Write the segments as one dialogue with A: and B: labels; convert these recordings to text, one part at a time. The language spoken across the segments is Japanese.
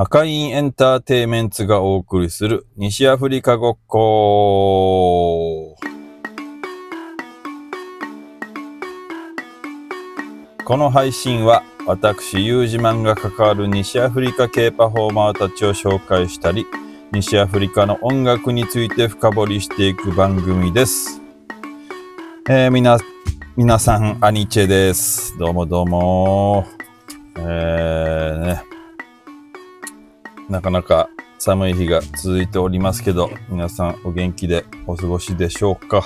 A: 赤インエンターテイメンツがお送りする西アフリカごっこ。この配信は私、ユージマンが関わる西アフリカ系パフォーマーたちを紹介したり、西アフリカの音楽について深掘りしていく番組です。えー、みな、皆さん、アニチェです。どうもどうも。えー、ね。なかなか寒い日が続いておりますけど、皆さんお元気でお過ごしでしょうか？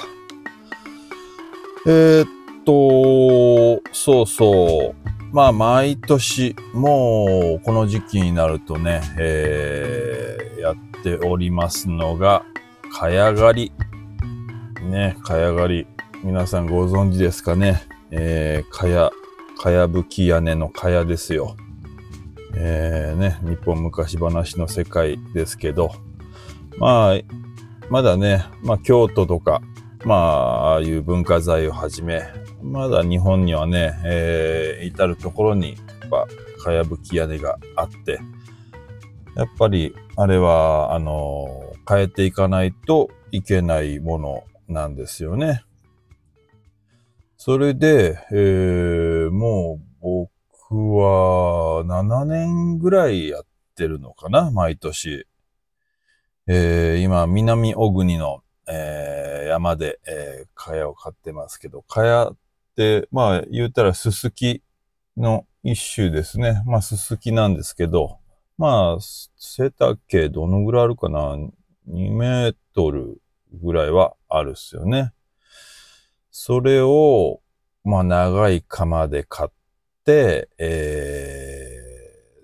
A: えー、っと、そうそう。まあ、毎年、もう、この時期になるとね、えー、やっておりますのが、かやがり。ね、かやがり。皆さんご存知ですかね？えー、かや、かやぶき屋根のかやですよ。えー、ね、日本昔話の世界ですけど、まあ、まだね、まあ京都とか、まあ、ああいう文化財をはじめ、まだ日本にはね、えー、至るところに、やっぱ、かやぶき屋根があって、やっぱり、あれは、あの、変えていかないといけないものなんですよね。それで、えー、もう僕は7年ぐらいやってるのかな、毎年。えー、今、南小国の、えー、山で、えー、蚊帳を飼ってますけど、蚊帳って、まあ言うたらススキの一種ですね。まあススキなんですけど、まあ背丈どのぐらいあるかな ?2 メートルぐらいはあるっすよね。それを、まあ長い釜で買って、え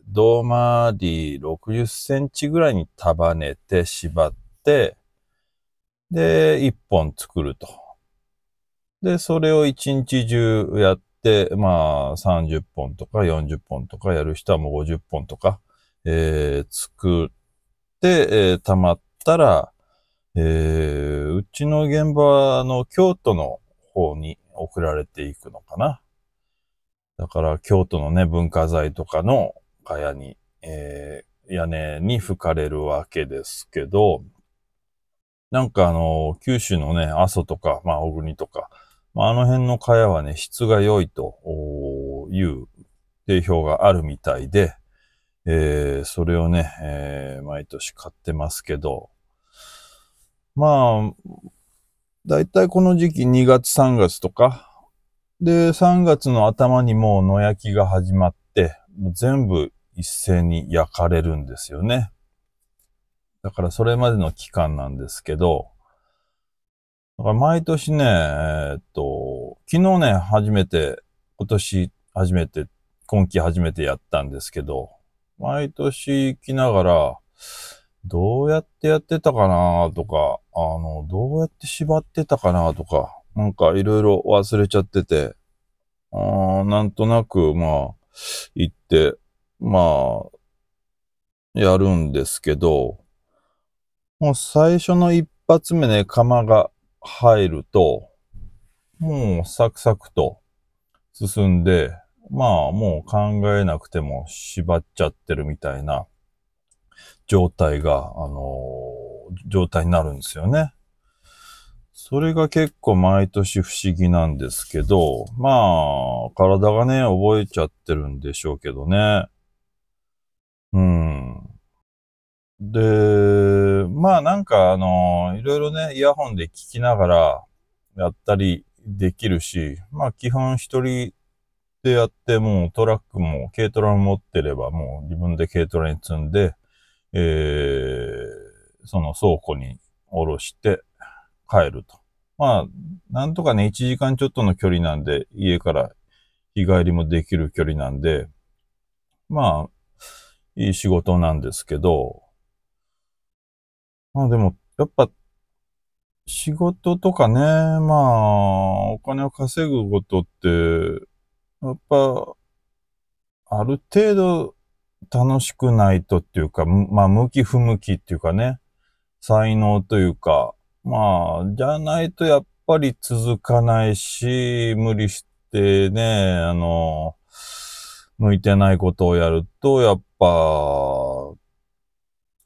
A: ー、胴回り60センチぐらいに束ねて縛って、で、1本作ると。で、それを一日中やって、まあ30本とか40本とかやる人はもう50本とか、えー、作って、えー、溜まったら、えー、うちの現場の京都の方に送られていくのかな。だから京都のね、文化財とかの茅に、えー、屋根に吹かれるわけですけど、なんかあの、九州のね、阿蘇とか、まあ、小国とか、まあ、あの辺の茅はね、質が良いという定評があるみたいで、えー、それをね、えー、毎年買ってますけど、まあ、だいたいこの時期2月3月とか、で、3月の頭にもう野焼きが始まって、もう全部一斉に焼かれるんですよね。だからそれまでの期間なんですけど、だから毎年ね、えー、っと、昨日ね、初めて、今年初めて、今季初めてやったんですけど、毎年来ながら、どうやってやってたかなとか、あの、どうやって縛ってたかなとか、なんかいろいろ忘れちゃってて、あなんとなく、まあ、行って、まあ、やるんですけど、もう最初の一発目ね、釜が入ると、もうサクサクと進んで、まあもう考えなくても縛っちゃってるみたいな状態が、あのー、状態になるんですよね。それが結構毎年不思議なんですけど、まあ、体がね、覚えちゃってるんでしょうけどね。うん。で、まあなんかあの、いろいろね、イヤホンで聞きながらやったりできるし、まあ基本一人でやってもうトラックも軽トラも持ってればもう自分で軽トラに積んで、えー、その倉庫に下ろして帰ると。まあ、なんとかね、1時間ちょっとの距離なんで、家から日帰りもできる距離なんで、まあ、いい仕事なんですけど、まあでも、やっぱ、仕事とかね、まあ、お金を稼ぐことって、やっぱ、ある程度楽しくないとっていうか、まあ、向き不向きっていうかね、才能というか、まあ、じゃないとやっぱり続かないし、無理してね、あの、向いてないことをやると、やっぱ、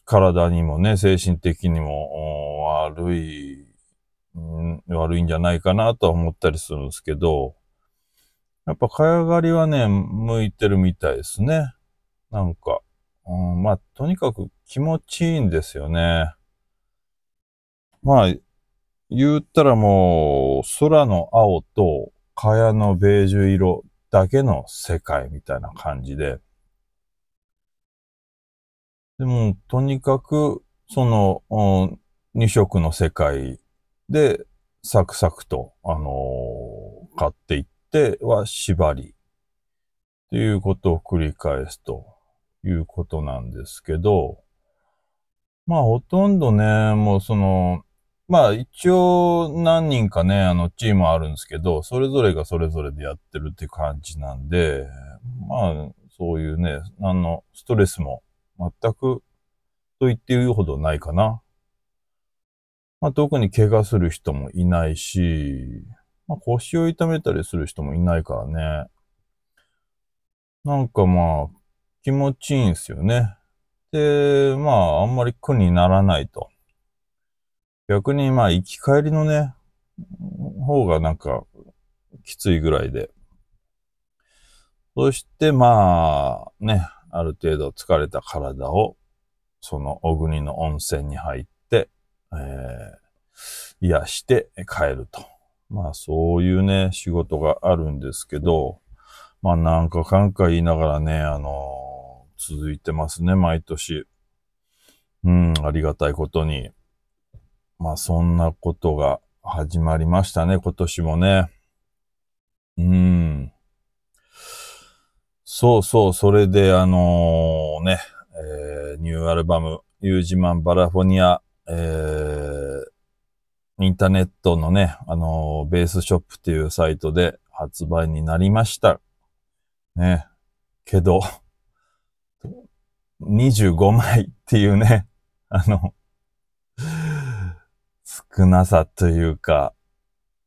A: 体にもね、精神的にも悪い、悪いんじゃないかなとは思ったりするんですけど、やっぱ、かやがりはね、向いてるみたいですね。なんか、うん、まあ、とにかく気持ちいいんですよね。まあ、言ったらもう、空の青と蚊帳のベージュ色だけの世界みたいな感じで。でも、とにかく、その、うん、二色の世界で、サクサクと、あのー、買っていっては縛り。っていうことを繰り返すということなんですけど、まあほとんどね、もうその、まあ一応何人かね、あのチームあるんですけど、それぞれがそれぞれでやってるって感じなんで、まあそういうね、何のストレスも全くと言っていいほどないかな。まあ特に怪我する人もいないし、まあ腰を痛めたりする人もいないからね。なんかまあ気持ちいいんすよね。で、まああんまり苦にならないと。逆にまあ行き帰りのね、方がなんかきついぐらいで。そしてまあね、ある程度疲れた体をその小国の温泉に入って、えー、癒して帰ると。まあそういうね、仕事があるんですけど、まあなんかかんか言いながらね、あのー、続いてますね、毎年。うん、ありがたいことに。まあそんなことが始まりましたね、今年もね。うん。そうそう、それであのー、ね、えー、ニューアルバム、ユージマン・バラフォニア、えー、インターネットのね、あのー、ベースショップっていうサイトで発売になりました。ね。けど、25枚っていうね、あの、少なさというか、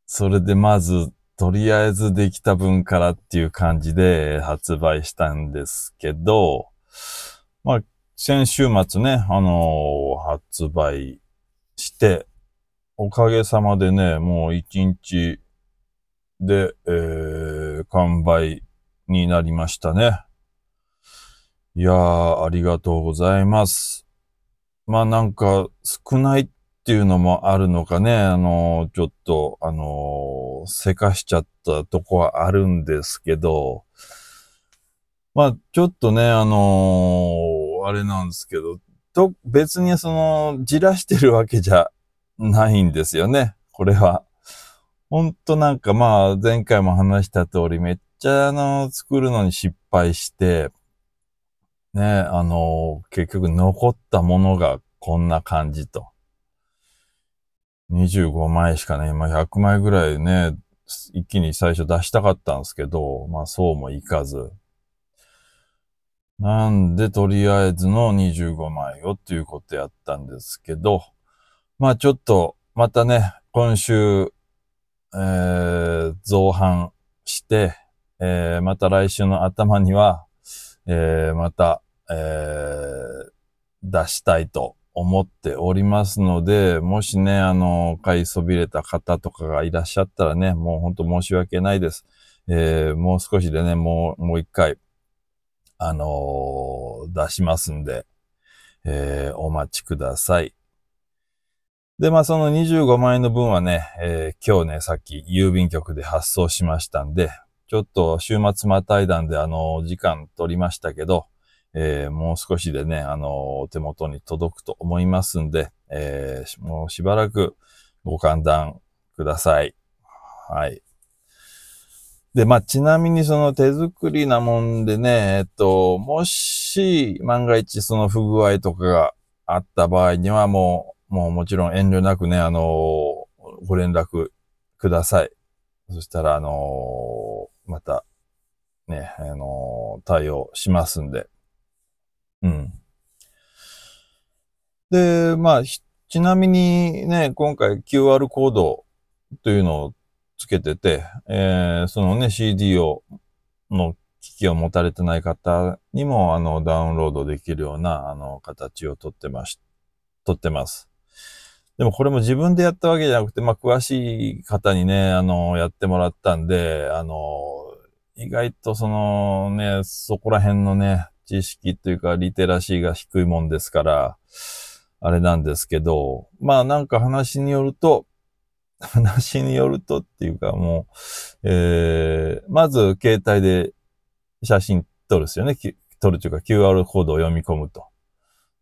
A: それでまず、とりあえずできた分からっていう感じで発売したんですけど、まあ、先週末ね、あのー、発売して、おかげさまでね、もう1日で、えー、完売になりましたね。いやー、ありがとうございます。まあなんか少ないっっていうのもあるのかね、あの、ちょっと、あの、せかしちゃったとこはあるんですけど、まあ、ちょっとね、あのあれなんですけど、と、別にその、じらしてるわけじゃないんですよね、これは。ほんとなんかまあ、前回も話した通り、めっちゃあの、作るのに失敗して、ね、あの、結局残ったものがこんな感じと。25枚しかね、まあ、100枚ぐらいね、一気に最初出したかったんですけど、まあそうもいかず。なんで、とりあえずの25枚をっていうことやったんですけど、まあちょっと、またね、今週、えー、造反して、えー、また来週の頭には、えー、また、えー、出したいと思っておりますので、もしね、あの、買いそびれた方とかがいらっしゃったらね、もうほんと申し訳ないです。えー、もう少しでね、もう、もう一回、あのー、出しますんで、えー、お待ちください。で、まあ、その25万円の分はね、えー、今日ね、さっき郵便局で発送しましたんで、ちょっと週末またいだんで、あの時間取りましたけど、えー、もう少しでね、あの、手元に届くと思いますんで、えー、もうしばらくご勘談ください。はい。で、まあ、ちなみにその手作りなもんでね、えっと、もし万が一その不具合とかがあった場合にはもう、もうもちろん遠慮なくね、あのご連絡ください。そしたら、あのまた、ね、あの対応しますんで。うん。で、まあ、ちなみにね、今回 QR コードというのをつけてて、えー、そのね、CD を、の機器を持たれてない方にも、あの、ダウンロードできるような、あの、形をとってまし、とってます。でもこれも自分でやったわけじゃなくて、まあ、詳しい方にね、あの、やってもらったんで、あの、意外とそのね、そこら辺のね、知識というか、リテラシーが低いもんですから、あれなんですけど、まあなんか話によると、話によるとっていうかもう、えー、まず携帯で写真撮るですよね。撮るというか QR コードを読み込むと。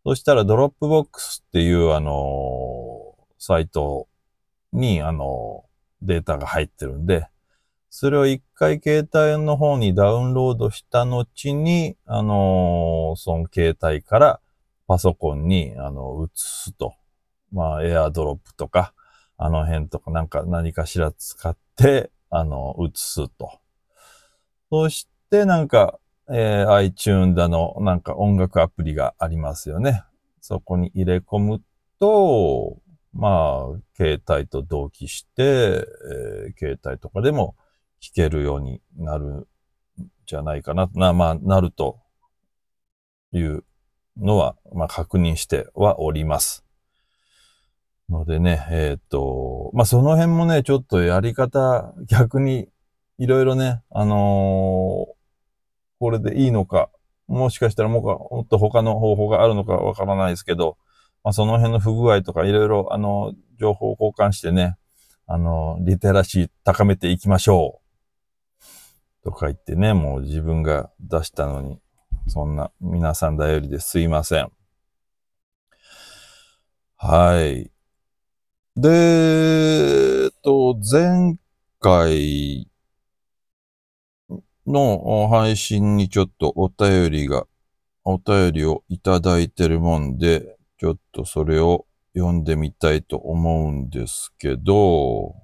A: そしたらドロップボックスっていうあの、サイトにあの、データが入ってるんで、それを一回携帯の方にダウンロードした後に、あのー、その携帯からパソコンに、あの、移すと。まあ、エアドロップとか、あの辺とかなんか何かしら使って、あの、移すと。そしてなんか、えー、iTune だの、なんか音楽アプリがありますよね。そこに入れ込むと、まあ、携帯と同期して、えー、携帯とかでも聴けるようになるんじゃないかな、な、まあ、なるというのは、まあ、確認してはおります。のでね、えっ、と、まあ、その辺もね、ちょっとやり方、逆に、いろいろね、あのー、これでいいのか、もしかしたらももっと他の方法があるのかわからないですけど、まあ、その辺の不具合とかいろいろ、あの、情報を交換してね、あの、リテラシー高めていきましょう。とか言ってね、もう自分が出したのに、そんな皆さんだよりですいません。はい。で、えっと、前回の配信にちょっとお便りが、お便りをいただいてるもんで、ちょっとそれを読んでみたいと思うんですけど、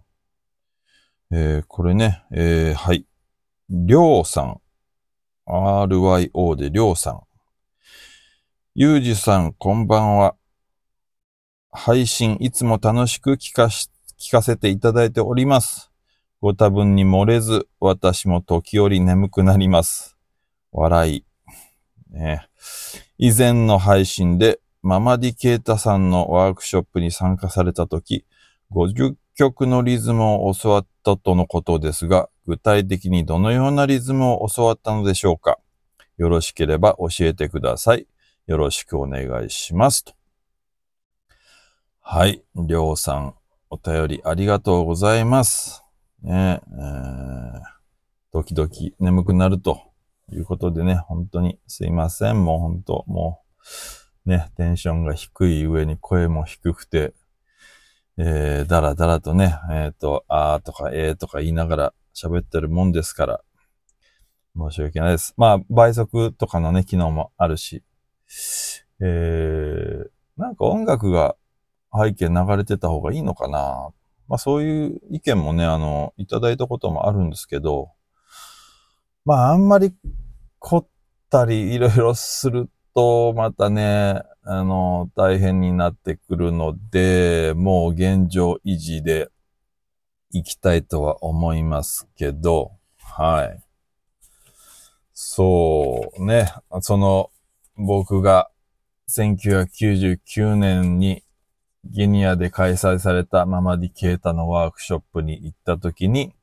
A: えー、これね、えー、はい。りょうさん。RYO でりょうさん。ゆうじさん、こんばんは。配信いつも楽しく聞かし、聞かせていただいております。ご多分に漏れず、私も時折眠くなります。笑い。ね、以前の配信で、ママディケータさんのワークショップに参加されたとき、50曲のリズムを教わったとのことですが、具体的にどのようなリズムを教わったのでしょうか？よろしければ教えてください。よろしくお願いします。とはい。りょうさん、お便りありがとうございます。ねえー、ドキドキ眠くなるということでね、本当にすいません。もう本当、もう、ね、テンションが低い上に声も低くて、えー、だらだらとね、えっ、ー、と、あーとかえーとか言いながら喋ってるもんですから、申し訳ないです。まあ、倍速とかのね、機能もあるし、えー、なんか音楽が背景流れてた方がいいのかな。まあそういう意見もね、あの、いただいたこともあるんですけど、まああんまり凝ったりいろいろすると、またね、あの、大変になってくるので、もう現状維持で行きたいとは思いますけど、はい。そうね、その、僕が1999年にギニアで開催されたママディケータのワークショップに行った時に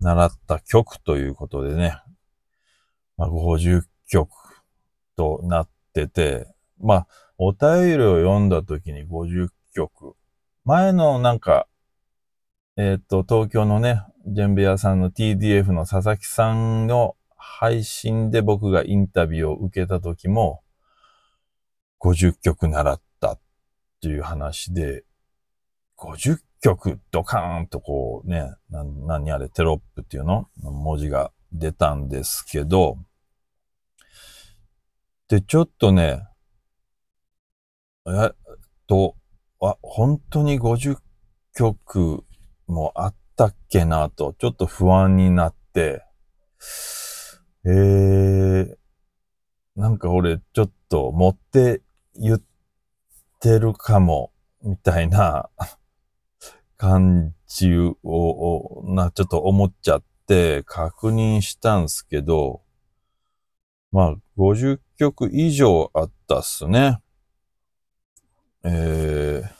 A: 習った曲ということでね、まあ、50曲となってて、まあ、お便りを読んだ時に50曲。前のなんかえっ、と、東京のね、ジェンベアさんの TDF の佐々木さんの配信で僕がインタビューを受けた時も、50曲習ったっていう話で、50曲ドカーンとこうね、な何あれテロップっていうの？文字が出たんですけど、で、ちょっとね、えっと、あ、本当に50曲もあったっけなと、ちょっと不安になって、えー、なんか俺ちょっと持って言ってるかも、みたいな 感じを、な、ちょっと思っちゃって確認したんすけど、まあ、50曲以上あったっすね。えー、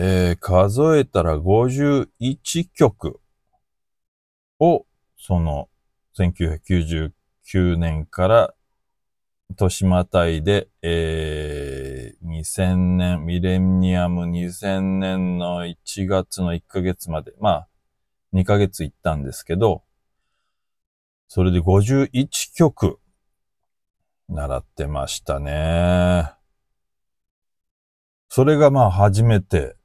A: えー、数えたら51曲を、その、1999年から年またいで、えー、2000年、ミレニアム2000年の1月の1ヶ月まで、まあ、2ヶ月行ったんですけど、それで51曲習ってましたね。それがまあ初めて。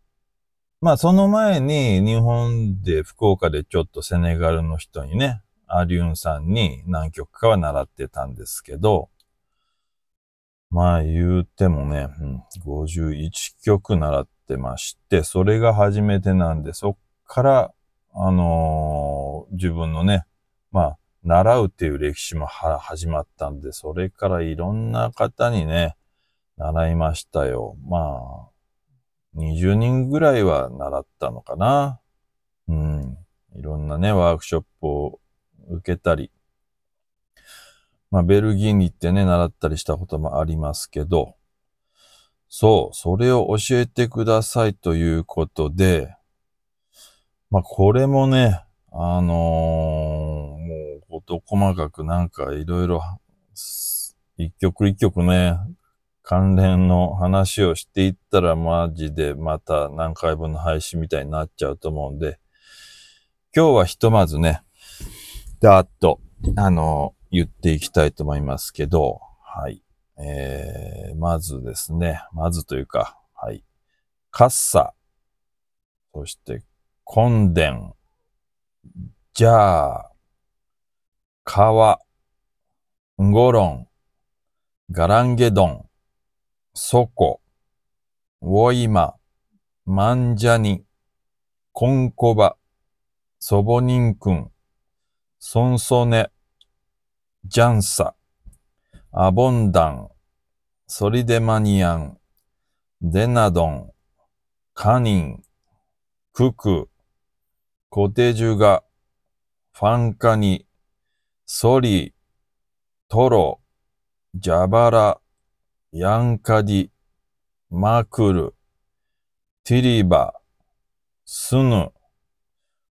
A: まあその前に日本で福岡でちょっとセネガルの人にね、アリュンさんに何曲かは習ってたんですけど、まあ言うてもね、うん、51曲習ってまして、それが初めてなんで、そっから、あのー、自分のね、まあ、習うっていう歴史も始まったんで、それからいろんな方にね、習いましたよ。まあ、20人ぐらいは習ったのかな。うん。いろんなね、ワークショップを受けたり、まあ、ベルギーに行ってね、習ったりしたこともありますけど、そう、それを教えてくださいということで、まあ、これもね、あのー、もう、こと細かくなんかいろいろ、一曲一曲ね、関連の話をしていったらマジでまた何回分の配信みたいになっちゃうと思うんで、今日はひとまずね、だーっと、あの、言っていきたいと思いますけど、はい。えー、まずですね、まずというか、はい。カッサ、そして、コンデン、じゃあ、川、ゴロン、ガランゲドン、そこ、おいま、まんじゃに、こんこば、そぼにんくん、そんそね、じゃんさ、あぼんだん、そりでまにやん、でなどん、かにん、くく、こてじゅが、ファンカに。そり。とろ。じゃばら、ヤンカディ、マクル、ティリバ、スヌ、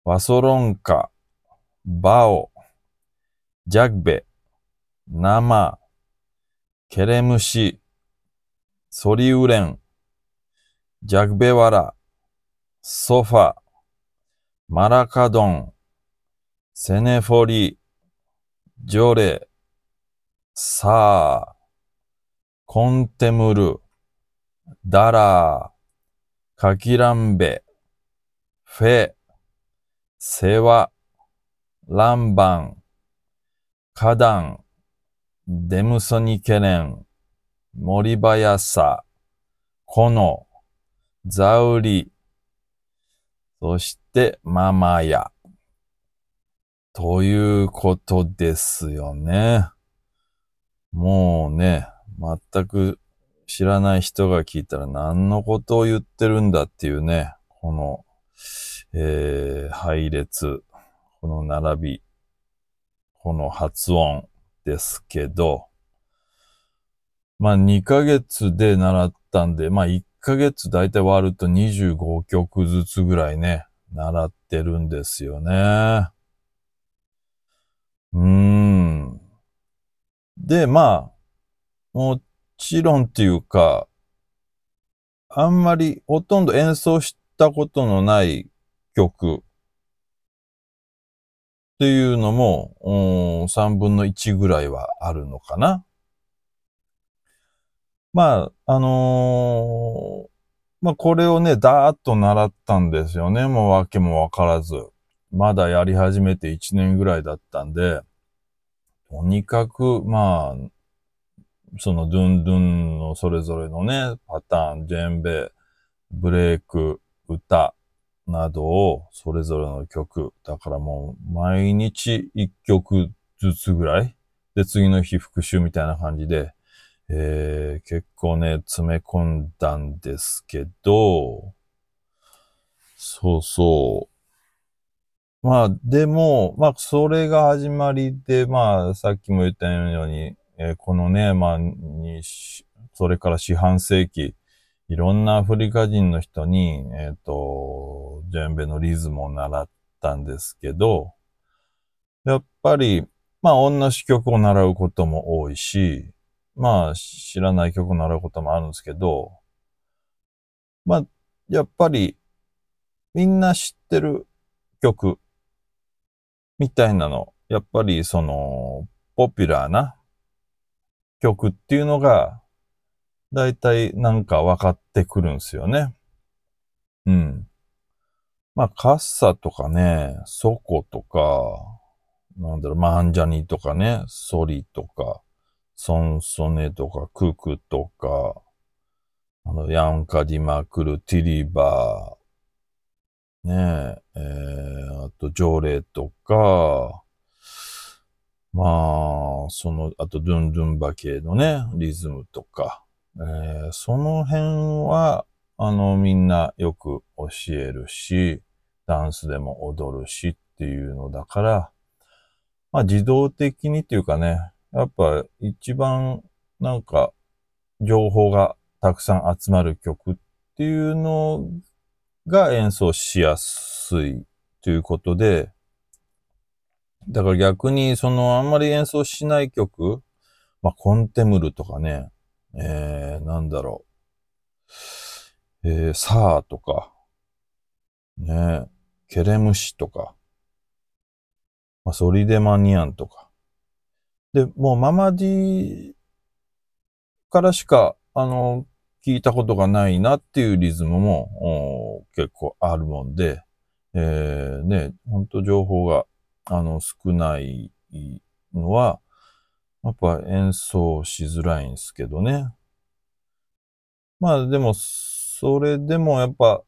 A: ワソロンカ、バオ、ジャグベ、ナマ、ケレムシ、ソリウレン、ジャグベワラ、ソファ、マラカドン、セネフォリ、ジョレ、サー、コンテムル、ダラー、カキランベ、フェ、セワ、ランバン、カダン、デムソニケレン、モリバヤサ、コノ、ザウリ、そしてママヤ。ということですよね。もうね、全く知らない人が聞いたら何のことを言ってるんだっていうね、この、えー、配列、この並び、この発音ですけど、まあ2ヶ月で習ったんで、まあ1ヶ月だいたい割ると25曲ずつぐらいね、習ってるんですよね。うーん。で、まあ、もちろんっていうか、あんまりほとんど演奏したことのない曲っていうのも、3分の1ぐらいはあるのかな。まあ、あのー、まあこれをね、だーっと習ったんですよね。もう訳もわからず。まだやり始めて1年ぐらいだったんで、とにかく、まあ、そのドゥンドゥンのそれぞれのね、パターン、ジェンベ、ブレイク、歌などをそれぞれの曲、だからもう毎日一曲ずつぐらいで、次の日復習みたいな感じで、えー、結構ね、詰め込んだんですけど、そうそう。まあ、でも、まあ、それが始まりで、まあ、さっきも言ったように、えー、このね、まあ、に、それから四半世紀、いろんなアフリカ人の人に、えっ、ー、と、ジェンベのリズムを習ったんですけど、やっぱり、まあ、同じ曲を習うことも多いし、まあ、知らない曲を習うこともあるんですけど、まあ、やっぱり、みんな知ってる曲、みたいなの、やっぱりその、ポピュラーな曲っていうのが、だいたいなんか分かってくるんですよね。うん。まあ、カッサとかね、ソコとか、なんだろう、マンジャニとかね、ソリとか、ソンソネとか、ククとか、あの、ヤンカディマクル、ティリバー、ねえ、えー、あと、ジョレとか、まあ、その、あと、ドゥンドゥンバ系のね、リズムとか、えー、その辺は、あの、みんなよく教えるし、ダンスでも踊るしっていうのだから、まあ自動的にっていうかね、やっぱ一番なんか情報がたくさん集まる曲っていうのが演奏しやすいということで、だから逆にそのあんまり演奏しない曲、まあコンテムルとかね、えー、なんだろう、えー、サーとか、ね、ケレムシとか、まあ、ソリデマニアンとか。で、もうママディからしか、あの、聞いたことがないなっていうリズムも結構あるもんで、えー、ね、ほんと情報が、あの、少ないのは、やっぱ演奏しづらいんですけどね。まあでも、それでもやっぱ、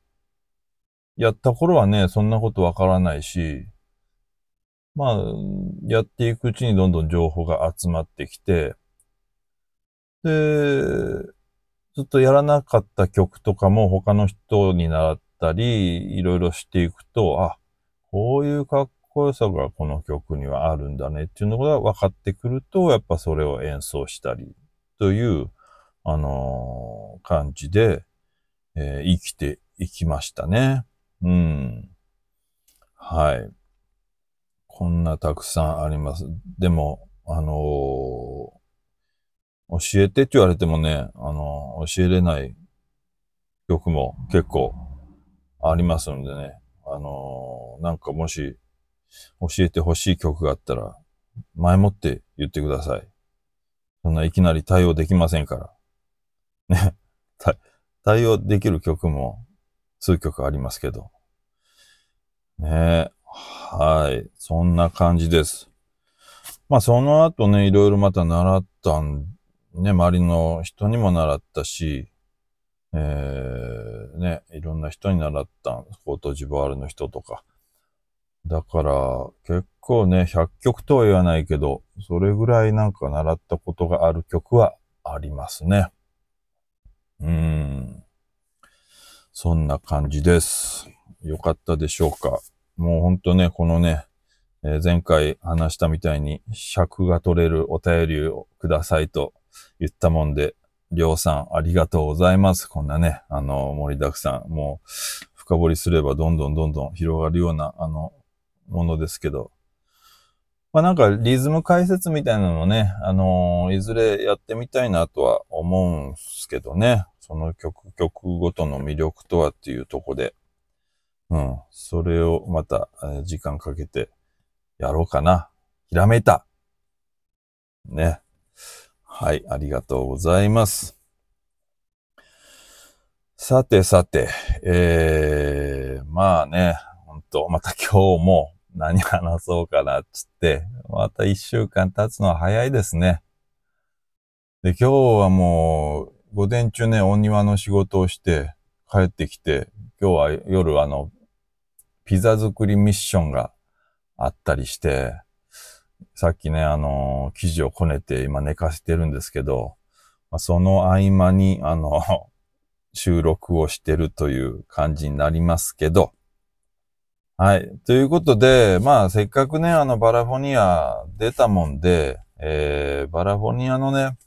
A: やった頃はね、そんなことわからないし、まあ、やっていくうちにどんどん情報が集まってきて、で、ずっとやらなかった曲とかも他の人に習ったり、いろいろしていくと、あ、こういうかっこよさがこの曲にはあるんだねっていうのが分かってくると、やっぱそれを演奏したりという、あのー、感じで、えー、生きていきましたね。うん。はい。こんなたくさんあります。でも、あのー、教えてって言われてもね、あのー、教えれない曲も結構ありますんでね。あのー、なんかもし教えてほしい曲があったら、前もって言ってください。そんないきなり対応できませんから。ね。対応できる曲も数曲ありますけど。ねはい。そんな感じです。まあ、その後ね、いろいろまた習ったん、ね、周りの人にも習ったし、えー、ね、いろんな人に習ったん、コートジボワールの人とか。だから、結構ね、100曲とは言わないけど、それぐらいなんか習ったことがある曲はありますね。うーん。そんな感じです。よかったでしょうか。もうほんとね、このね、えー、前回話したみたいに尺が取れるお便りをくださいと言ったもんで、りょうさんありがとうございます。こんなね、あの、盛りだくさん、もう深掘りすればどんどんどんどん広がるような、あの、ものですけど、まあなんかリズム解説みたいなのもね、あのー、いずれやってみたいなとは思うんすけどね、その曲、曲ごとの魅力とはっていうとこで、うん。それをまた、え時間かけてやろうかな。ひらめいた。ね。はい、ありがとうございます。さてさて、えー、まあね、ほんと、また今日も何話そうかなっつって、また一週間経つのは早いですね。で、今日はもう、午前中ね、お庭の仕事をして帰ってきて、今日は夜あの、ピザ作りミッションがあったりして、さっきね、あの、生地をこねて今寝かせてるんですけど、まあ、その合間に、あの、収録をしてるという感じになりますけど、はい。ということで、まあ、せっかくね、あの、バラフォニア出たもんで、えー、バラフォニアのね、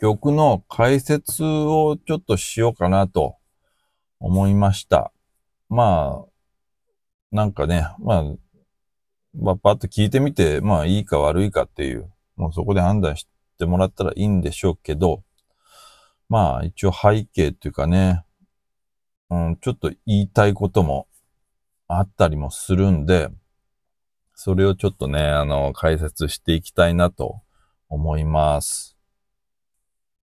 A: 曲の解説をちょっとしようかなと思いました。まあ、なんかね、まあ、まあ、パッと聞いてみて、まあ、いいか悪いかっていう、もうそこで判断してもらったらいいんでしょうけど、まあ、一応背景っていうかね、うん、ちょっと言いたいこともあったりもするんで、それをちょっとね、あの、解説していきたいなと思います。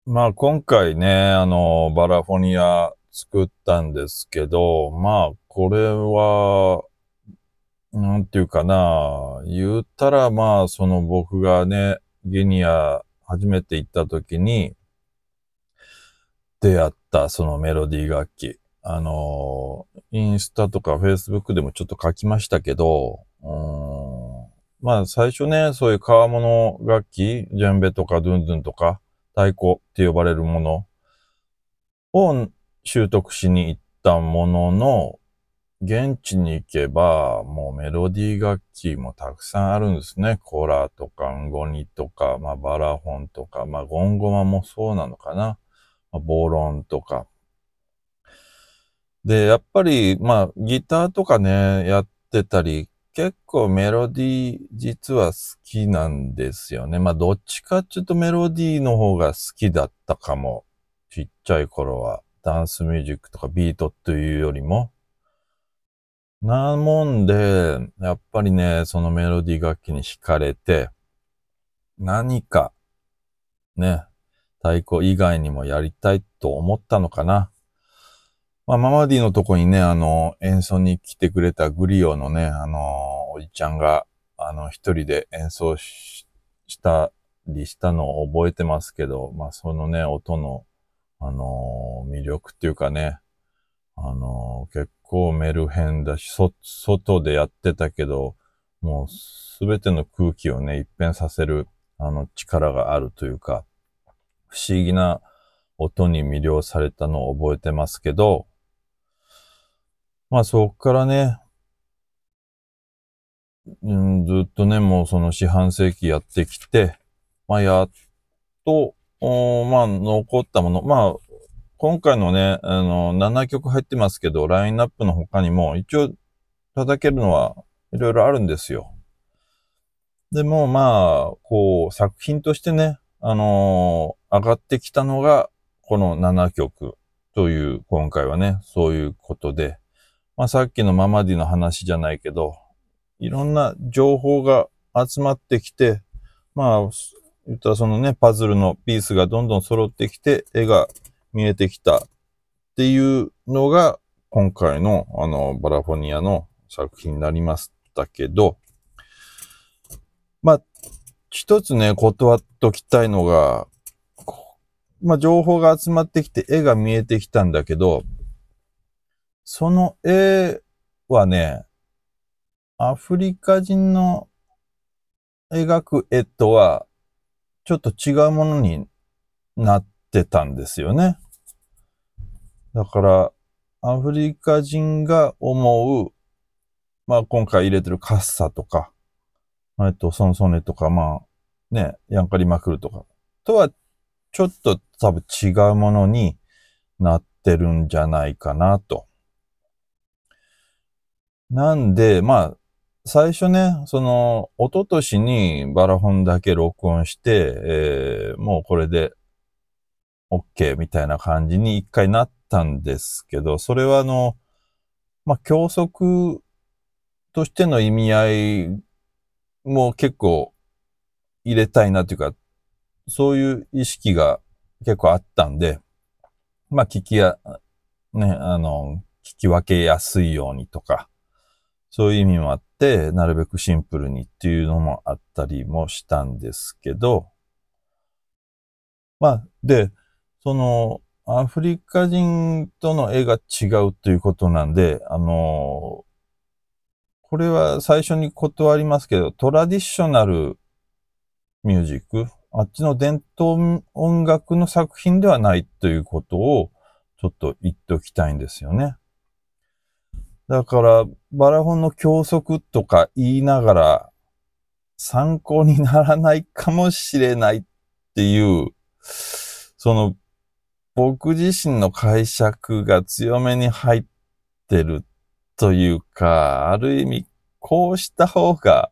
A: まあ、今回ね、あの、バラフォニア作ったんですけど、まあ、これは、なんていうかな、言ったらまあ、その僕がね、ゲニア初めて行った時に、出会ったそのメロディー楽器。あの、インスタとかフェイスブックでもちょっと書きましたけど、うんまあ最初ね、そういう川物楽器、ジェンベとかドゥンドゥンとか太鼓って呼ばれるものを習得しに行ったものの、現地に行けば、もうメロディー楽器もたくさんあるんですね。コラとか、ンゴニとか、まあバラホンとか、まあゴンゴマもそうなのかな。まあボロンとか。で、やっぱり、まあ、ギターとかね、やってたり、結構メロディー実は好きなんですよね。まあ、どっちかっていうとメロディーの方が好きだったかも。ちっちゃい頃は。ダンスミュージックとかビートというよりも。なもんで、やっぱりね、そのメロディー楽器に惹かれて、何か、ね、太鼓以外にもやりたいと思ったのかな。まあ、ママディのとこにね、あの、演奏に来てくれたグリオのね、あの、おじちゃんが、あの、一人で演奏したりしたのを覚えてますけど、まあ、そのね、音の、あの、魅力っていうかね、あの、結構メルヘンだし、そ、外でやってたけど、もうすべての空気をね、一変させる、あの、力があるというか、不思議な音に魅了されたのを覚えてますけど、まあそこからね、うん、ずっとね、もうその四半世紀やってきて、まあやっと、まあ残ったもの、まあ今回のね、あの、7曲入ってますけど、ラインナップの他にも一応叩けるのはいろいろあるんですよ。でもまあ、こう作品としてね、あのー、上がってきたのが、この7曲という、今回はね、そういうことで、まあさっきのママディの話じゃないけど、いろんな情報が集まってきて、まあ、言ったらそのね、パズルのピースがどんどん揃ってきて、絵が見えてきたっていうのが、今回のあの、バラフォニアの作品になりましたけど、まあ、一つね、断っときたいのが、まあ、情報が集まってきて絵が見えてきたんだけど、その絵はね、アフリカ人の描く絵とは、ちょっと違うものになってたんですよね。だから、アフリカ人が思う、まあ今回入れてるカッサとか、えっと、ソンソネとか、まあ、ね、ヤンカリマクルとか、とは、ちょっと多分違うものになってるんじゃないかなと。なんで、まあ、最初ね、その、一昨年にバラホンだけ録音して、えー、もうこれで OK みたいな感じに一回なったんですけど、それはあの、まあ、教則としての意味合いも結構入れたいなというか、そういう意識が結構あったんで、まあ聞きや、ね、あの、聞き分けやすいようにとか、そういう意味もあって、なるべくシンプルにっていうのもあったりもしたんですけど、まあ、で、その、アフリカ人との絵が違うということなんで、あのこれは最初に断りますけど、トラディショナルミュージック、あっちの伝統音楽の作品ではないということをちょっと言っておきたいんですよね。だから、バラホンの教則とか言いながら参考にならないかもしれないっていう、その僕自身の解釈が強めに入ってるというか、ある意味こうした方が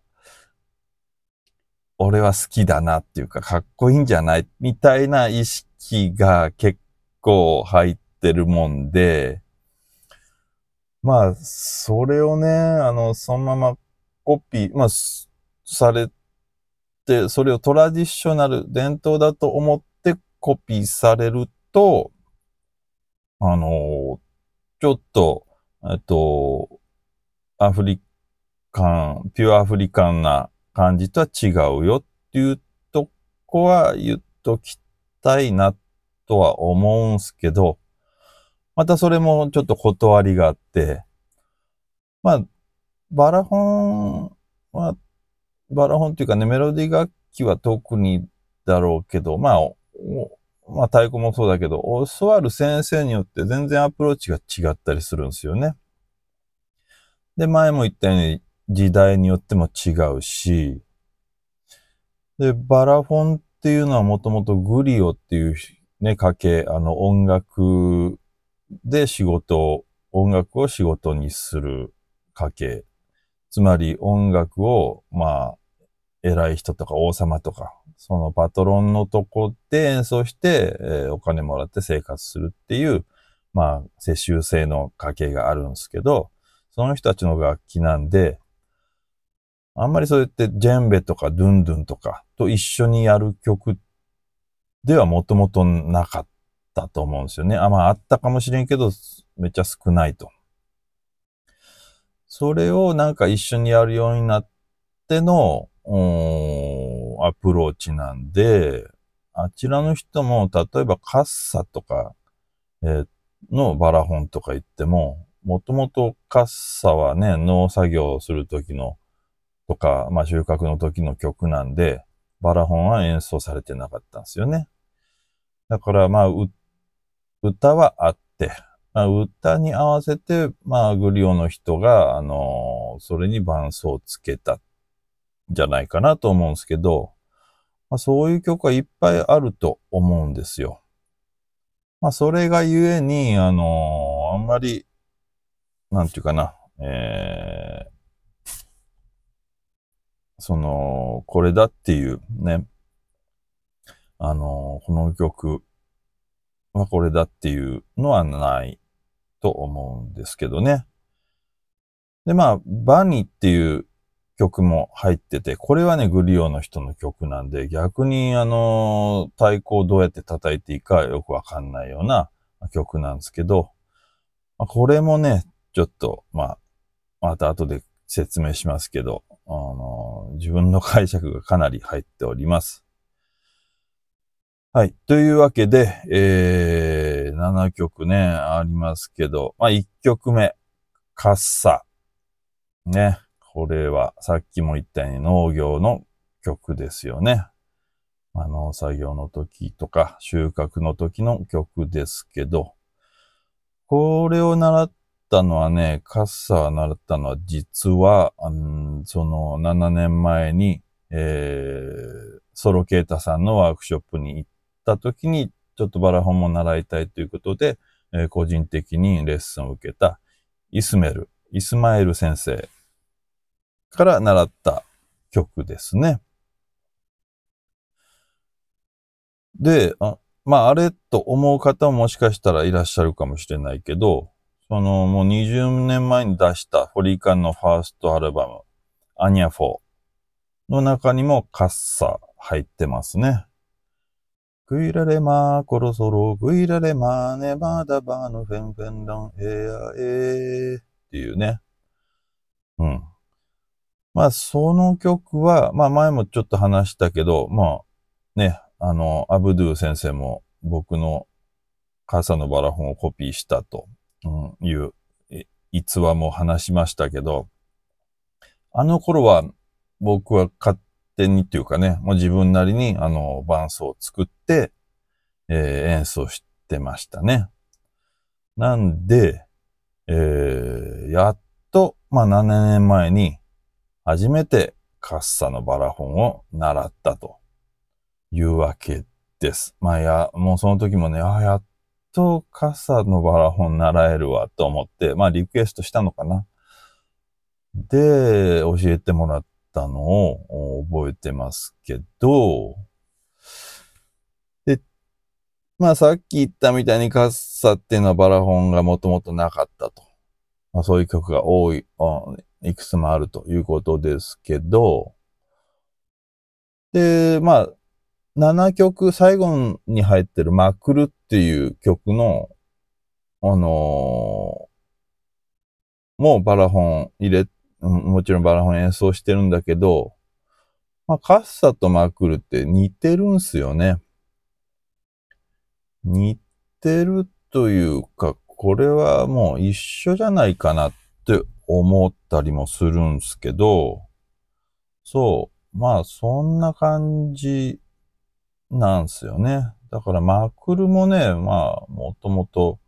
A: 俺は好きだなっていうか、かっこいいんじゃないみたいな意識が結構入ってるもんで、まあ、それをね、あの、そのままコピー、まあ、されて、それをトラディショナル、伝統だと思ってコピーされると、あの、ちょっと、えっと、アフリカン、ピュアアフリカンな感じとは違うよっていうとこは言っときたいなとは思うんすけど、またそれもちょっと断りがあって、まあ、バラホンは、バラホンっていうかね、メロディ楽器は特にだろうけど、まあ、まあ太鼓もそうだけど、教わる先生によって全然アプローチが違ったりするんですよね。で、前も言ったように時代によっても違うし、で、バラフォンっていうのはもともとグリオっていうね、家系、あの音楽で仕事音楽を仕事にする家系。つまり音楽を、まあ、偉い人とか王様とか、そのパトロンのとこで演奏して、えー、お金もらって生活するっていう、まあ、世襲制の家系があるんですけど、その人たちの楽器なんで、あんまりそうやってジェンベとかドゥンドゥンとかと一緒にやる曲ではもともとなかったと思うんですよね。あ、まああったかもしれんけど、めっちゃ少ないと。それをなんか一緒にやるようになっての、アプローチなんで、あちらの人も、例えばカッサとか、えー、のバラホンとか言っても、もともとカッサはね、農作業をするときのとか、まあ収穫の時の曲なんで、バラホンは演奏されてなかったんですよね。だからまあ、歌はあって、まあ、歌に合わせて、まあ、グリオの人が、あの、それに伴奏をつけたじゃないかなと思うんですけど、まあ、そういう曲はいっぱいあると思うんですよ。まあ、それがゆえに、あの、あんまり、なんていうかな、えー、その、これだっていうね、あの、この曲はこれだっていうのはないと思うんですけどね。で、まあ、バニーっていう曲も入ってて、これはね、グリオの人の曲なんで、逆にあの、太鼓をどうやって叩いていいかよくわかんないような曲なんですけど、まあ、これもね、ちょっと、まあ、また後で説明しますけど、あの、自分の解釈がかなり入っております。はい。というわけで、えー、7曲ね、ありますけど、まあ、1曲目、カッサ。ね。これは、さっきも言ったように農業の曲ですよね。あの、作業の時とか、収穫の時の曲ですけど、これを習ったのはね、カッサー習ったのは実は、うん、その7年前に、えー、ソロケータさんのワークショップに行った時に、ちょっとバラホンも習いたいということで、えー、個人的にレッスンを受けたイスメル、イスマエル先生から習った曲ですね。で、あまあ、あれと思う方ももしかしたらいらっしゃるかもしれないけど、その、もう20年前に出したホリーカンのファーストアルバム、アニャ4の中にもカッサ入ってますね。グイラレマーコロソロ、グイラレマーネマダバーのフェンフェンドンエアエーっていうね。うん。まあ、その曲は、まあ、前もちょっと話したけど、まあ、ね、あの、アブドゥ先生も僕の傘のバラ本をコピーしたという逸話も話しましたけど、あの頃は僕は勝手にっていうかね、もう自分なりにあの伴奏を作って、えー、演奏してましたね。なんで、えー、やっと、まあ7年前に初めてカッサのバラ本を習ったというわけです。まあや、もうその時もね、あ、やっとカッサのバラ本習えるわと思って、まあリクエストしたのかな。で、教えてもらったのを覚えてますけど、で、まあさっき言ったみたいにカッサっていうのはバラ本がもともとなかったと。まあそういう曲が多い、いくつもあるということですけど、で、まあ、7曲最後に入ってるマクルっていう曲の、あのー、もうバラ本入れ、もちろんバラ本演奏してるんだけど、まあ、カッサとマクルって似てるんすよね。似てるというか、これはもう一緒じゃないかなって思ったりもするんすけど、そう。まあ、そんな感じなんすよね。だからマクルもね、まあ、もともと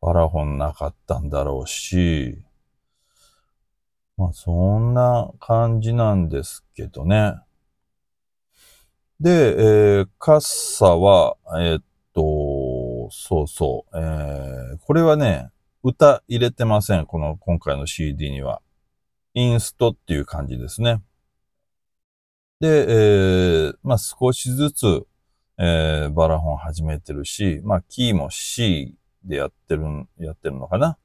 A: バラホンなかったんだろうし、まあ、そんな感じなんですけどね。で、えー、カッサは、えー、っと、そうそう、えー、これはね、歌入れてません。この今回の CD には。インストっていう感じですね。で、えー、まあ少しずつ、えー、バラホン始めてるし、まあキーも C でやってる、やってるのかな。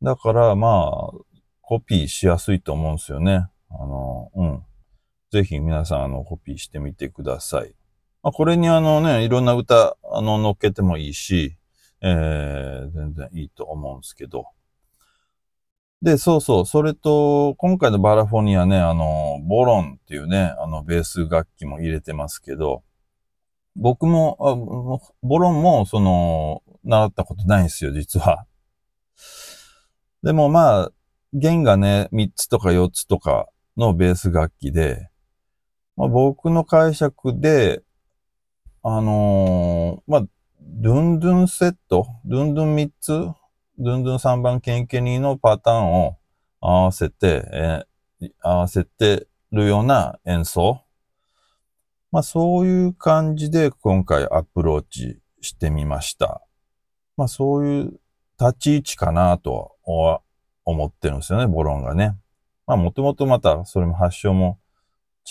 A: だからまあ、コピーしやすいと思うんですよね。あの、うん。ぜひ皆さん、あの、コピーしてみてください。まあ、これにあのね、いろんな歌、あの、乗っけてもいいし、えー、全然いいと思うんですけど。で、そうそう、それと、今回のバラフォニアね、あの、ボロンっていうね、あの、ベース楽器も入れてますけど、僕も、ボロンも、その、習ったことないんですよ、実は。でもまあ、弦がね、3つとか4つとかのベース楽器で、まあ、僕の解釈で、あのー、まあ、ドゥンドゥンセット、ドゥンドゥン3つ、ドゥンドゥン3番ケンケニーのパターンを合わせて、えー、合わせてるような演奏。まあそういう感じで今回アプローチしてみました。まあそういう立ち位置かなとは思ってるんですよね、ボロンがね。まあもともとまたそれも発祥も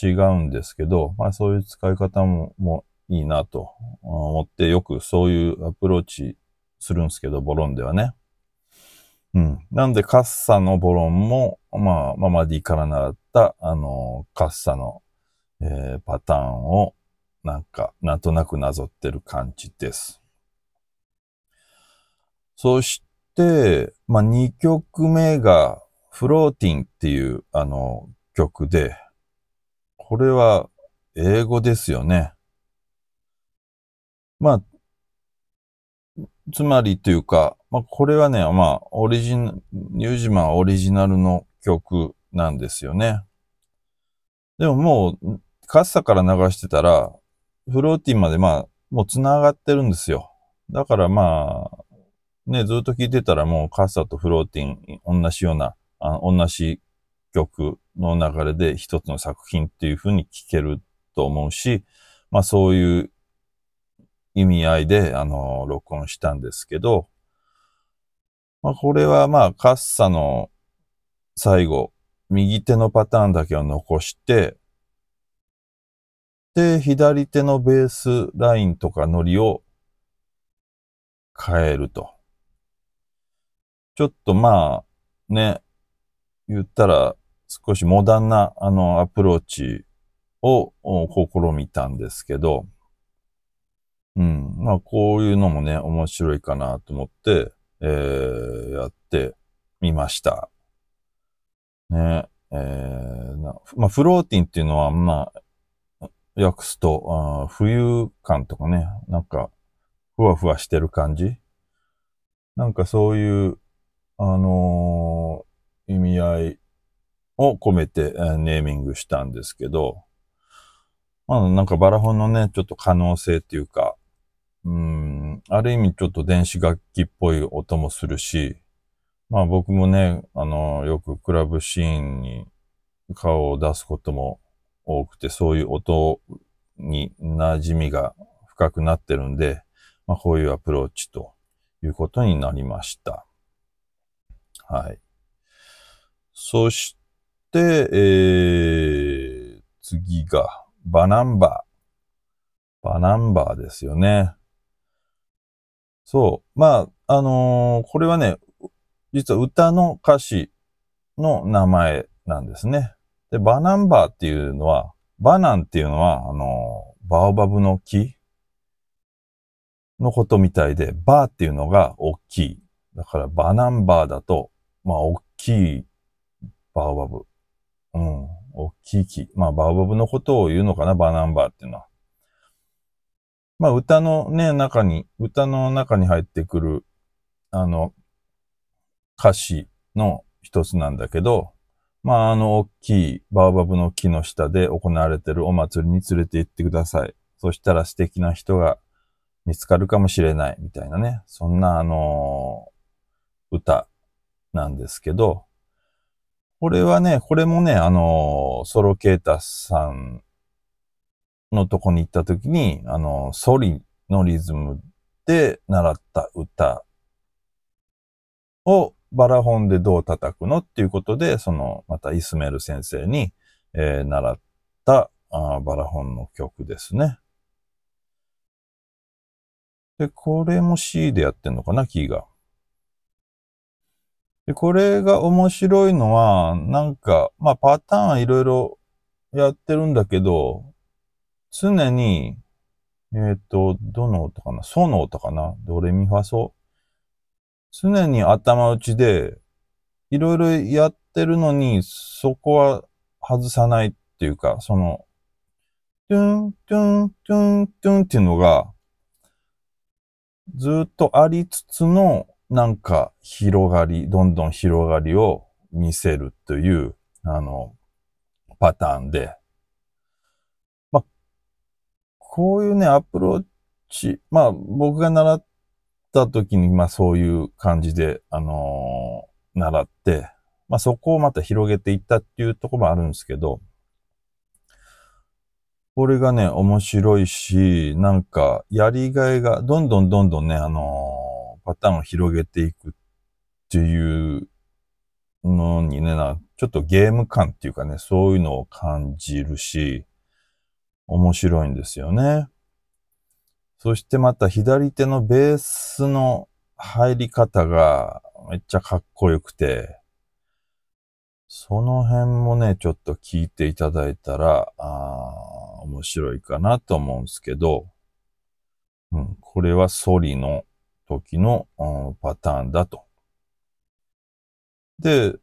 A: 違うんですけど、まあそういう使い方ももいいなと思ってよくそういうアプローチするんですけど、ボロンではね。うん。なんで、カッサのボロンも、まあ、ママディから習った、あの、カッサの、えー、パターンを、なんか、なんとなくなぞってる感じです。そし、まあ、2曲目が、フローティンっていう、あの、曲で、これは、英語ですよね。まあ、つまりというか、まあ、これはね、まあ、オリジナ、ニュージマンオリジナルの曲なんですよね。でももう、カッサから流してたら、フローティンまでまあ、もう繋がってるんですよ。だからまあ、ね、ずっと聴いてたらもうカッサとフローティン、同じような、あ同じ曲の流れで一つの作品っていう風に聴けると思うし、まあそういう意味合いで、あの、録音したんですけど、まあ、これはまあ、カッサの最後、右手のパターンだけを残して、で、左手のベースラインとかノリを変えると。ちょっとまあ、ね、言ったら少しモダンなあのアプローチを試みたんですけど、うん。まあ、こういうのもね、面白いかなと思って、えー、やってみました。ね。えーなまあ、フローティンっていうのは、まあ、訳すと、あ浮遊感とかね、なんか、ふわふわしてる感じ？なんかそういう、あのー、意味合いを込めて、ネーミングしたんですけど、まあなんかバラホンのね、ちょっと可能性っていうか、うん、ある意味ちょっと電子楽器っぽい音もするし、まあ僕もね、あの、よくクラブシーンに顔を出すことも多くて、そういう音に馴染みが深くなってるんで、まあこういうアプローチということになりました。はい。そして、えー、次が、バナンバー。バナンバーですよね。そう。まあ、あのー、これはね、実は歌の歌詞の名前なんですね。で、バナンバーっていうのは、バナンっていうのは、あのー、バオバブの木のことみたいで、バーっていうのが大きい。だからバナンバーだと、まあ大きいバオバブ。うん。大きい木。まあバオバブのことを言うのかな、バナンバーっていうのは。まあ歌のね、中に、歌の中に入ってくる、あの、歌詞の一つなんだけど、まああの大きいバオバブの木の下で行われてるお祭りに連れて行ってください。そしたら素敵な人が見つかるかもしれないみたいなね、そんなあのー、歌なんですけど、これはね、これもね、あの、ソロケータさんのとこに行った時に、あの、ソリのリズムで習った歌をバラホンでどう叩くのっていうことで、その、またイスメル先生に、えー、習ったあバラホンの曲ですね。で、これも C でやってんのかな、キーが。で、これが面白いのは、なんか、まあパターンいろいろやってるんだけど、常に、えっ、ー、と、どの音かな？ソの音かな？ドレミファソ？常に頭打ちで、いろいろやってるのに、そこは外さないっていうか、その、トゥン、トゥン、トゥン、トゥンっていうのが、ずっとありつつの、なんか広がり、どんどん広がりを見せるという、あの、パターンで。まあ、こういうね、アプローチ、まあ、僕が習った時に、まあそういう感じで、あのー、習って、まあそこをまた広げていったっていうところもあるんですけど、これがね、面白いし、なんか、やりがいが、どんどんどんどんね、あのー、パターンを広げていくっていうのにね、なちょっとゲーム感っていうかね、そういうのを感じるし、面白いんですよね。そしてまた左手のベースの入り方がめっちゃかっこよくて、その辺もね、ちょっと聞いていただいたら、あ面白いかなと思うんですけど、うん、これはソリの時の、パターンだと。で、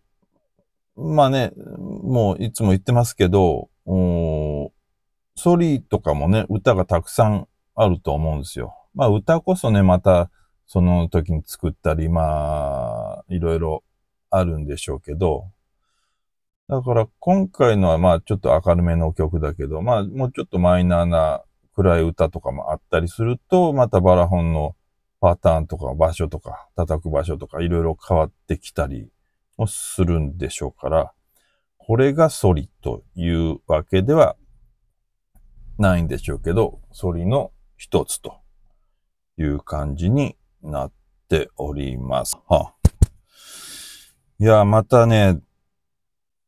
A: まあね、もういつも言ってますけど、ソリーとかもね、歌がたくさんあると思うんですよ。まあ歌こそね、またその時に作ったり、まあ、いろいろあるんでしょうけど、だから今回のはまあちょっと明るめの曲だけど、まあもうちょっとマイナーな暗い歌とかもあったりすると、またバラホンのパターンとか場所とか叩く場所とかいろいろ変わってきたりもするんでしょうから、これがソリというわけではないんでしょうけど、ソリの一つという感じになっております。は、いや、またね、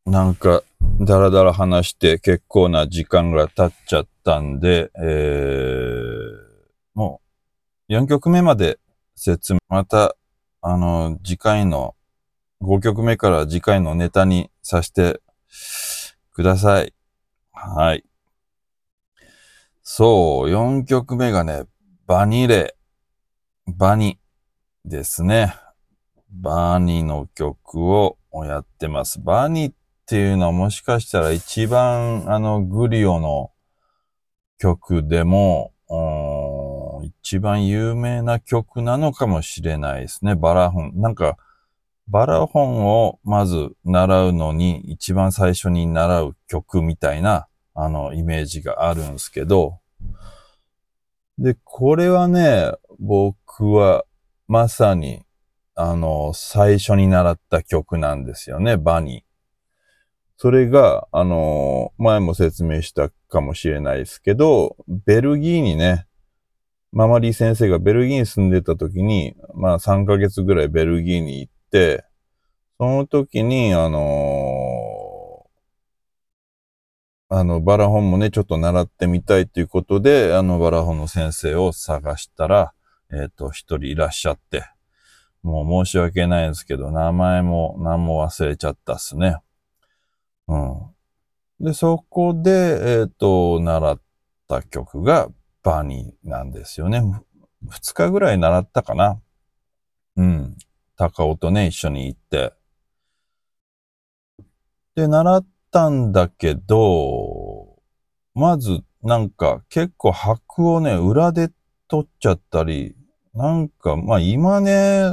A: なんか、だらだら話して結構な時間が経っちゃったんで、えー、4曲目まで説明、また、あの、次回の、5曲目から次回のネタにさせてください。はい。そう、4曲目がね、バニレ、バニですね。バニの曲をやってます。バニっっていうのはもしかしたら一番あのグリオの曲でも、一番有名な曲なのかもしれないですね。バラホン。なんか、バラホンをまず習うのに一番最初に習う曲みたいなあのイメージがあるんですけど、で、これはね、僕はまさにあの最初に習った曲なんですよね、バニー。それが、あの前も説明したかもしれないですけど、ベルギーにね、ママリー先生がベルギーに住んでた時に、まあ3ヶ月ぐらいベルギーに行って、その時に、あのー、あの、バラ本もね、ちょっと習ってみたいということで、あの、バラ本の先生を探したら、えっ、ー、と、一人いらっしゃって、もう申し訳ないんですけど、名前も何も忘れちゃったっすね。うん。で、そこで、えっ、ー、と、習った曲が、バニーなんですよね。二日ぐらい習ったかな。うん。高尾とね、一緒に行って。で、習ったんだけど、まず、なんか、結構拍をね、裏で取っちゃったり、なんか、まあ今ね、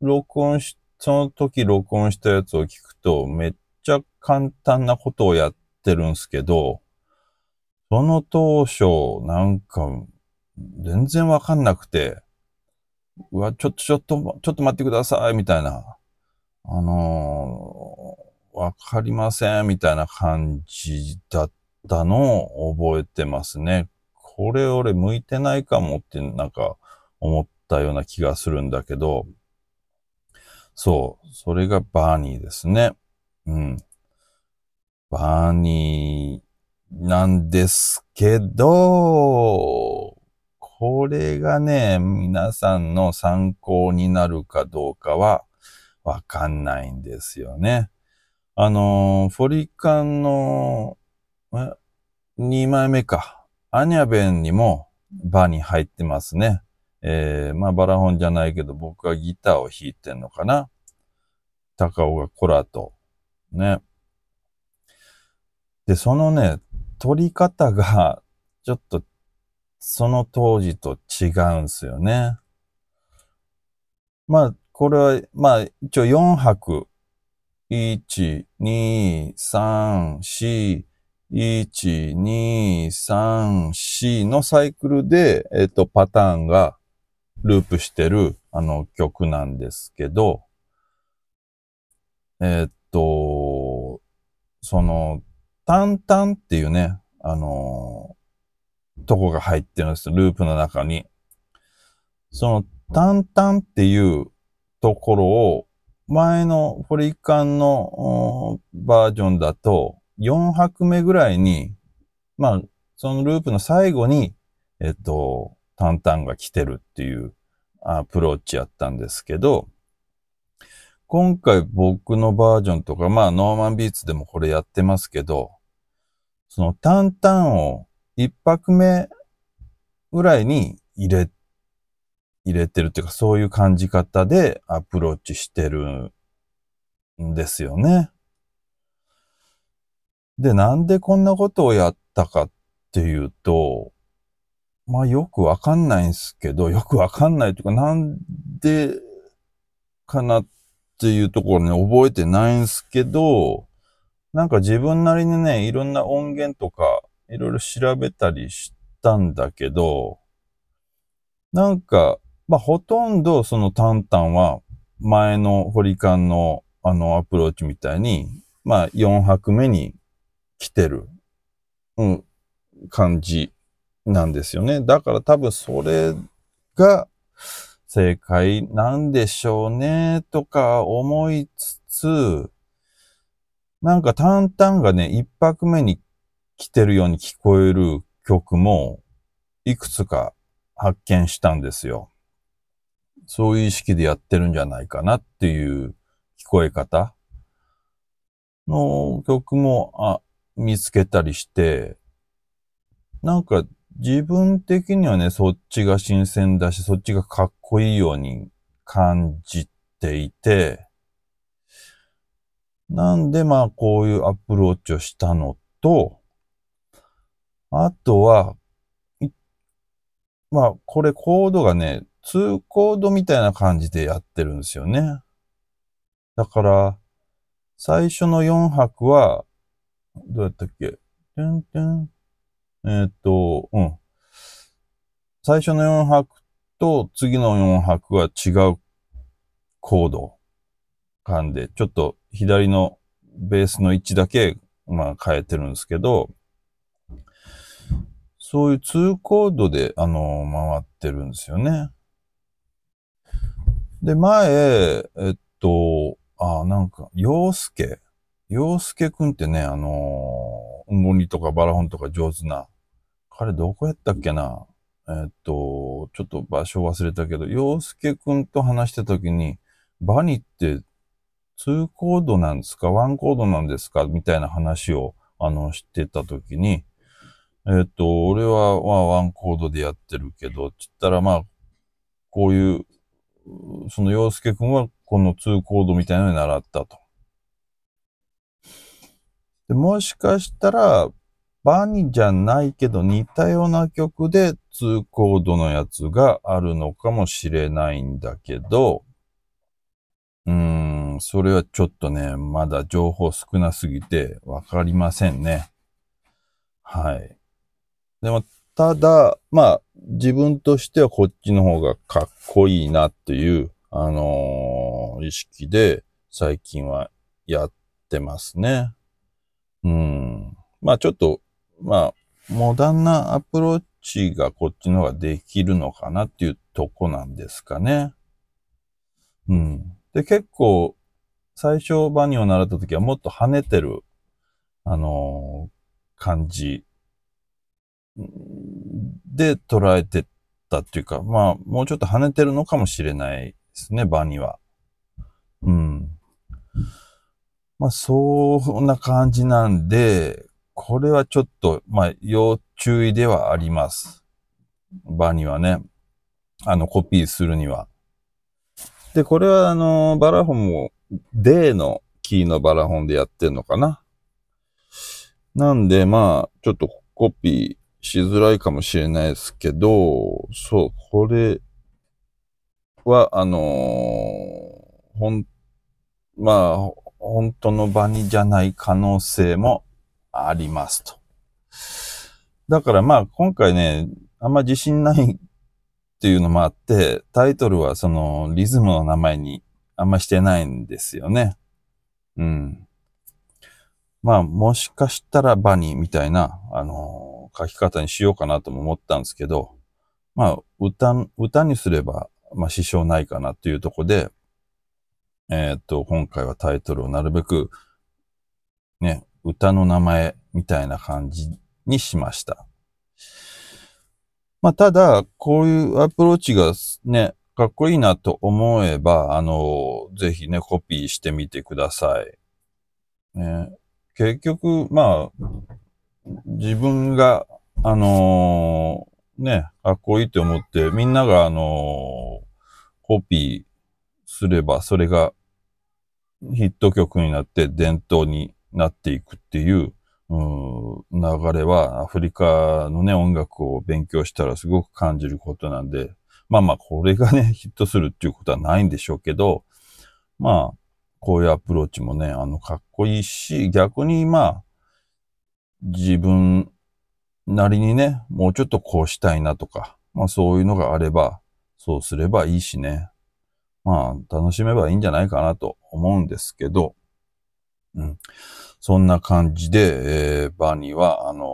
A: 録音し、その時録音したやつを聞くと、めっちゃ簡単なことをやってるんすけど、その当初、なんか、全然わかんなくて、うわ、ちょっと、ちょっと、ちょっと待ってください、みたいな。あのー、わかりません、みたいな感じだったのを覚えてますね。これ俺向いてないかもってなんか思ったような気がするんだけど、そう、それがバーニーですね。うん。バーニー、なんですけど、これがね、皆さんの参考になるかどうかはわかんないんですよね。あの、フォリカンの2枚目か。アニャベンにもバーに入ってますね。えー、まあバラホンじゃないけど僕はギターを弾いてんのかな。高尾がコラと。ね。で、そのね、取り方が、ちょっと、その当時と違うんすよね。まあ、これは、まあ、一応4拍。1、2、3、4、1、2、3、4のサイクルで、えっ、と、パターンがループしてる、あの、曲なんですけど、えっと、その、タンタンっていうね、あのー、とこが入ってるんですよ。ループの中に。そのタンタンっていうところを前のフォリカンのバージョンだと4拍目ぐらいに、まあ、そのループの最後に、えっと、タンタンが来てるっていうアプローチやったんですけど、今回僕のバージョンとか、まあノーマンビーツでもこれやってますけど、そのタンタンを一拍目ぐらいに入れ、入れてるっていうかそういう感じ方でアプローチしてるんですよね。で、なんでこんなことをやったかっていうと、まあよくわかんないんですけど、よくわかんないというか、なんでかなっていうところに覚えてないんですけど、なんか自分なりにね、いろんな音源とか、いろいろ調べたりしたんだけど、なんか、まあ、ほとんどそのタンタンは、前のホリカンのあのアプローチみたいに、まあ、4拍目に来てる、うん、感じなんですよね。だから多分それが正解なんでしょうね、とか思いつつ、なんかタンタンがね、一拍目に来てるように聞こえる曲も、いくつか発見したんですよ。そういう意識でやってるんじゃないかなっていう聞こえ方の曲もあ見つけたりして、なんか自分的にはね、そっちが新鮮だし、そっちがかっこいいように感じていて、なんでまあこういうアプローチをしたのと、あとは、まあこれコードがね、2コードみたいな感じでやってるんですよね。だから、最初の4拍は、どうやったっけ？トゥントゥン？えー、っと、うん。最初の4拍と次の4拍は違うコード感で、ちょっと左のベースの位置だけ、まあ変えてるんですけど、そういう2コードで、あの、回ってるんですよね。で、前、えっと、あ、なんか、洋介。洋介くんってね、あのー、ンゴとかバラホンとか上手な。彼どこやったっけなえっと、ちょっと場所忘れたけど、洋介くんと話したときに、バニって2コードなんですか ?1 コードなんですか？みたいな話を、あの、してたときに、えっと、俺は、まあ、1コードでやってるけど、つったら、まあ、こういう、その洋介くんはこの2コードみたいなのに習ったと。でもしかしたら、バニじゃないけど似たような曲で2コードのやつがあるのかもしれないんだけど、うーん、それはちょっとね、まだ情報少なすぎてわかりませんね。はい。でも、ただ、まあ、自分としてはこっちの方がかっこいいなっていう、あのー、意識で最近はやってますね。うん。まあちょっとまあ、モダンなアプローチがこっちの方ができるのかなっていうとこなんですかね。うん。で、結構、最初バニーを習った時はもっと跳ねてる、あのー、感じで捉えてたっていうか、まあ、もうちょっと跳ねてるのかもしれないですね、バニーは。うん。まあ、そんな感じなんで、これはちょっと、まあ、要注意ではあります。場にはね。あの、コピーするには。で、これはあの、バラフォンも D のキーのバラフォンでやってんのかな？なんで、まあ、ちょっとコピーしづらいかもしれないですけど、そう、これは、あのー、ほん、まあ、本当の場にじゃない可能性もありますと。だからまあ今回ね、あんま自信ないっていうのもあって、タイトルはそのリズムの名前にあんましてないんですよね。うん。まあもしかしたらバニーみたいな、あのー、書き方にしようかなとも思ったんですけど、まあ歌、歌にすれば、まあ支障ないかなっていうとこで、えー、っと、今回はタイトルをなるべくね、歌の名前みたいな感じにしました。まあ、ただ、こういうアプローチがね、かっこいいなと思えば、あの、ぜひね、コピーしてみてください。ね、結局、まあ、自分が、あのー、ね、かっこいいと思って、みんなが、あのー、コピーすれば、それがヒット曲になって伝統になっていくっていう、うん流れはアフリカのね、音楽を勉強したらすごく感じることなんで、まあまあこれがね、ヒットするっていうことはないんでしょうけど、まあ、こういうアプローチもね、あの、かっこいいし、逆にまあ、自分なりにね、もうちょっとこうしたいなとか、まあそういうのがあれば、そうすればいいしね。まあ、楽しめばいいんじゃないかなと思うんですけど、うん。そんな感じで、えー、バニーは、あの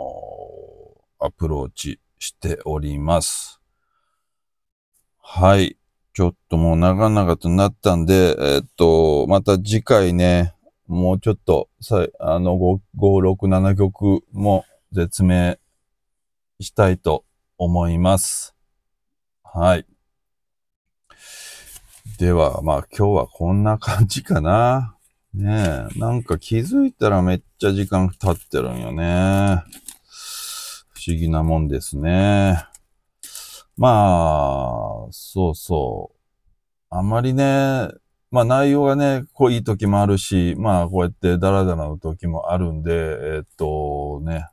A: ー、アプローチしております。はい。ちょっともう長々となったんで、え、っと、また次回ね、もうちょっと、さあの5、5、6、7曲も説明したいと思います。はい。では、まあ今日はこんな感じかな。ねえ、なんか気づいたらめっちゃ時間経ってるんよね。不思議なもんですね。まあ、そうそう。あんまりね、まあ内容がね、濃い時もあるし、まあこうやってダラダラの時もあるんで、えっとね、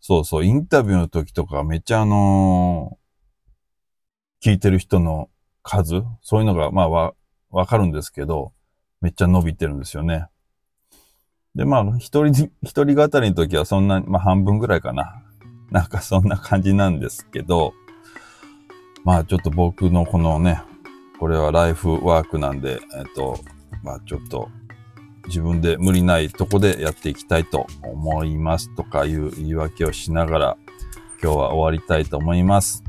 A: そうそう、インタビューの時とかめっちゃあのー聞いてる人の数、そういうのがまあわ、わかるんですけど、めっちゃ伸びてるんですよね。で、まあ、一人、一人語りの時はそんな、まあ半分ぐらいかな。なんかそんな感じなんですけど、まあちょっと僕のこのね、これはライフワークなんで、えっと、まあちょっと自分で無理ないとこでやっていきたいと思いますとかいう言い訳をしながら今日は終わりたいと思います。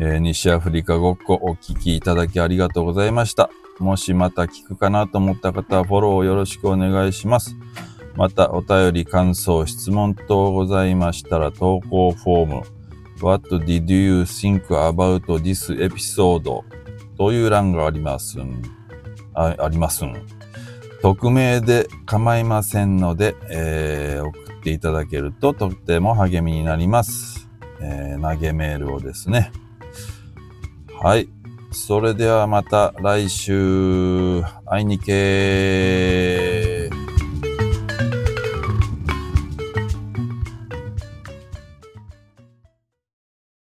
A: えー西アフリカごっこお聞きいただきありがとうございました。もしまた聞くかなと思った方はフォローよろしくお願いします。またお便り、感想、質問等ございましたら投稿フォーム What did you think about this episode? という欄がありますん。あありますん。匿名で構いませんので、えー送っていただけるととっても励みになります。えー投げメールをですね。はい。それではまた来週、会いにけー。